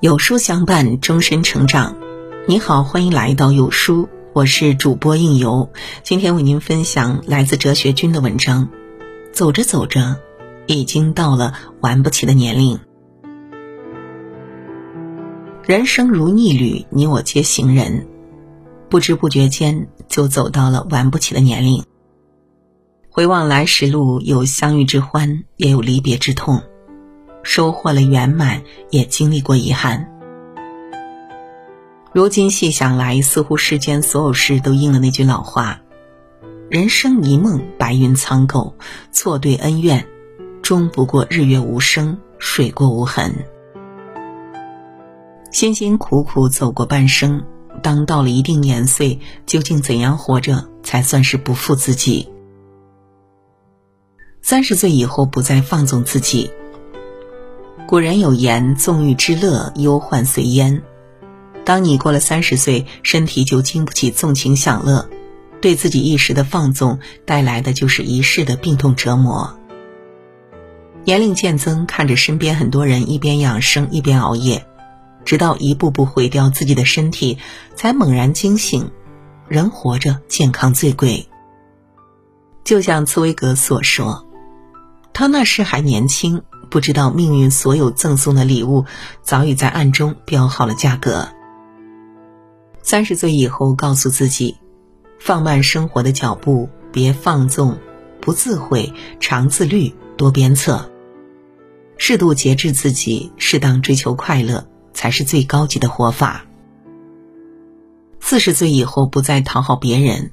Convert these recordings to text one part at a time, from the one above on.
有书相伴，终身成长。你好，欢迎来到有书，我是主播应由。今天为您分享来自哲学君的文章。走着走着，已经到了玩不起的年龄。人生如逆旅，你我皆行人，不知不觉间就走到了玩不起的年龄。回望来时路，有相遇之欢，也有离别之痛。收获了圆满，也经历过遗憾。如今细想来，似乎世间所有事都应了那句老话：“人生一梦，白云苍狗，错对恩怨，终不过日月无声，水过无痕。”辛辛苦苦走过半生，当到了一定年岁，究竟怎样活着才算是不负自己？三十岁以后，不再放纵自己。古人有言：“纵欲之乐，忧患随焉。”当你过了三十岁，身体就经不起纵情享乐，对自己一时的放纵带来的就是一世的病痛折磨。年龄渐增，看着身边很多人一边养生一边熬夜，直到一步步毁掉自己的身体，才猛然惊醒：人活着，健康最贵。就像茨威格所说，他那时还年轻。不知道命运所有赠送的礼物，早已在暗中标好了价格。三十岁以后，告诉自己，放慢生活的脚步，别放纵，不自毁，常自律，多鞭策，适度节制自己，适当追求快乐，才是最高级的活法。四十岁以后，不再讨好别人。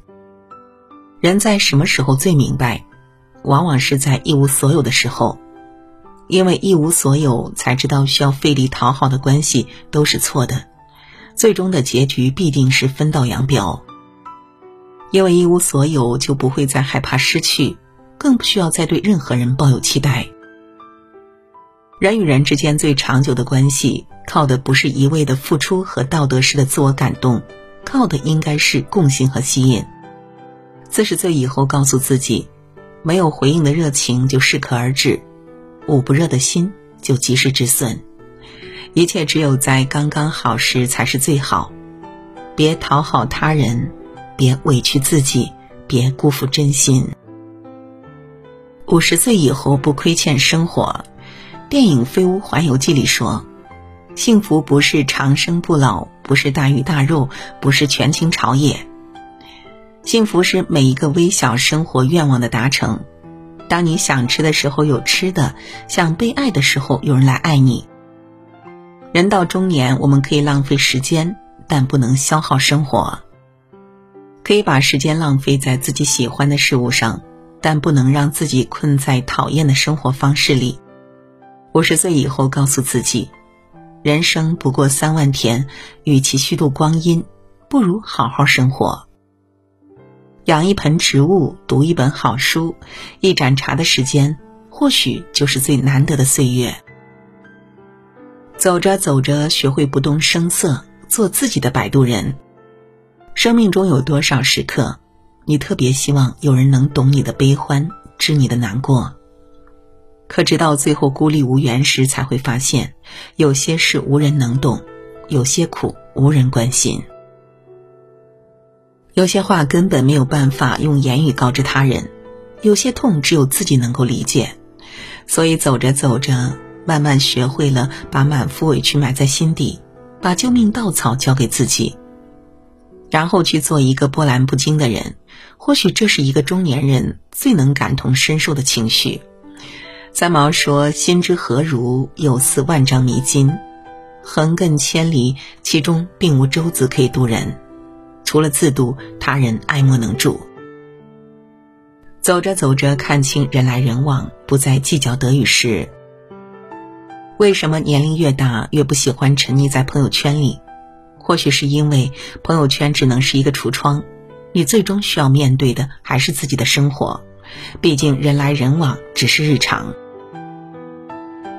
人在什么时候最明白？往往是在一无所有的时候。因为一无所有，才知道需要费力讨好的关系都是错的，最终的结局必定是分道扬镳。因为一无所有，就不会再害怕失去，更不需要再对任何人抱有期待。人与人之间最长久的关系，靠的不是一味的付出和道德式的自我感动，靠的应该是共性和吸引。四十岁以后，告诉自己，没有回应的热情就适可而止。捂不热的心就及时止损，一切只有在刚刚好时才是最好。别讨好他人，别委屈自己，别辜负真心。五十岁以后不亏欠生活。电影《飞屋环游记》里说：“幸福不是长生不老，不是大鱼大肉，不是权倾朝野。幸福是每一个微小生活愿望的达成。”当你想吃的时候有吃的，想被爱的时候有人来爱你。人到中年，我们可以浪费时间，但不能消耗生活。可以把时间浪费在自己喜欢的事物上，但不能让自己困在讨厌的生活方式里。五十岁以后，告诉自己，人生不过三万天，与其虚度光阴，不如好好生活。养一盆植物，读一本好书，一盏茶的时间，或许就是最难得的岁月。走着走着，学会不动声色，做自己的摆渡人。生命中有多少时刻，你特别希望有人能懂你的悲欢，知你的难过？可直到最后孤立无援时，才会发现，有些事无人能懂，有些苦无人关心。有些话根本没有办法用言语告知他人，有些痛只有自己能够理解，所以走着走着，慢慢学会了把满腹委屈埋在心底，把救命稻草交给自己，然后去做一个波澜不惊的人。或许这是一个中年人最能感同身受的情绪。三毛说：“心之何如，有似万丈迷津，横亘千里，其中并无舟子可以渡人。”除了自渡，他人爱莫能助。走着走着，看清人来人往，不再计较得与失。为什么年龄越大越不喜欢沉溺在朋友圈里？或许是因为朋友圈只能是一个橱窗，你最终需要面对的还是自己的生活。毕竟人来人往只是日常。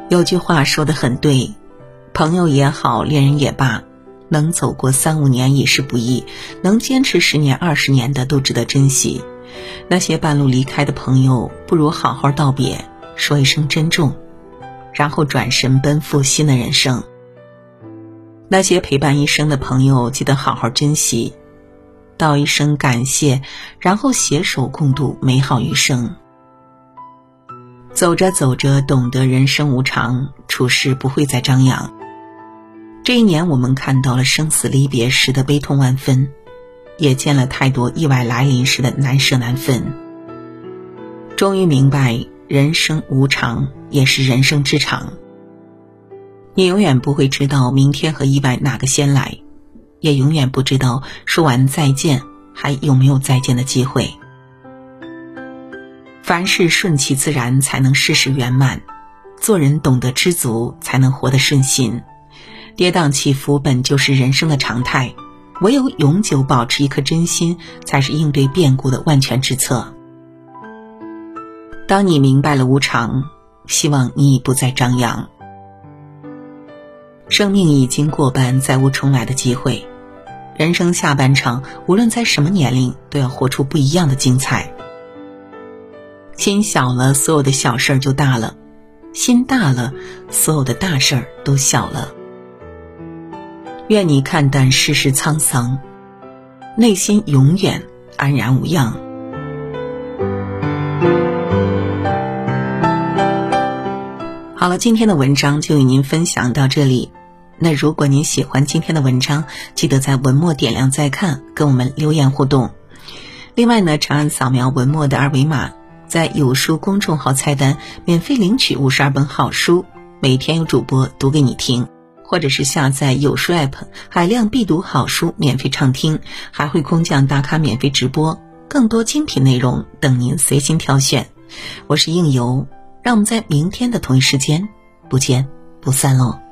有句话说的很对，朋友也好，恋人也罢。能走过三五年已是不易，能坚持十年二十年的都值得珍惜。那些半路离开的朋友，不如好好道别，说一声珍重，然后转身奔赴新的人生。那些陪伴一生的朋友，记得好好珍惜，道一声感谢，然后携手共度美好余生。走着走着，懂得人生无常，处事不会再张扬。这一年，我们看到了生死离别时的悲痛万分，也见了太多意外来临时的难舍难分。终于明白，人生无常也是人生之常。你永远不会知道明天和意外哪个先来，也永远不知道说完再见还有没有再见的机会。凡事顺其自然，才能事事圆满；做人懂得知足，才能活得顺心。跌宕起伏本就是人生的常态，唯有永久保持一颗真心，才是应对变故的万全之策。当你明白了无常，希望你已不再张扬。生命已经过半，再无重来的机会。人生下半场，无论在什么年龄，都要活出不一样的精彩。心小了，所有的小事儿就大了；心大了，所有的大事儿都小了。愿你看淡世事沧桑，内心永远安然无恙。好了，今天的文章就与您分享到这里。那如果您喜欢今天的文章，记得在文末点亮再看，跟我们留言互动。另外呢，长按扫描文末的二维码。在有书公众号菜单免费领取五十二本好书，每天有主播读给你听，或者是下载有书 app，海量必读好书免费畅听，还会空降打卡免费直播，更多精品内容等您随心挑选。我是应由，让我们在明天的同一时间不见不散喽。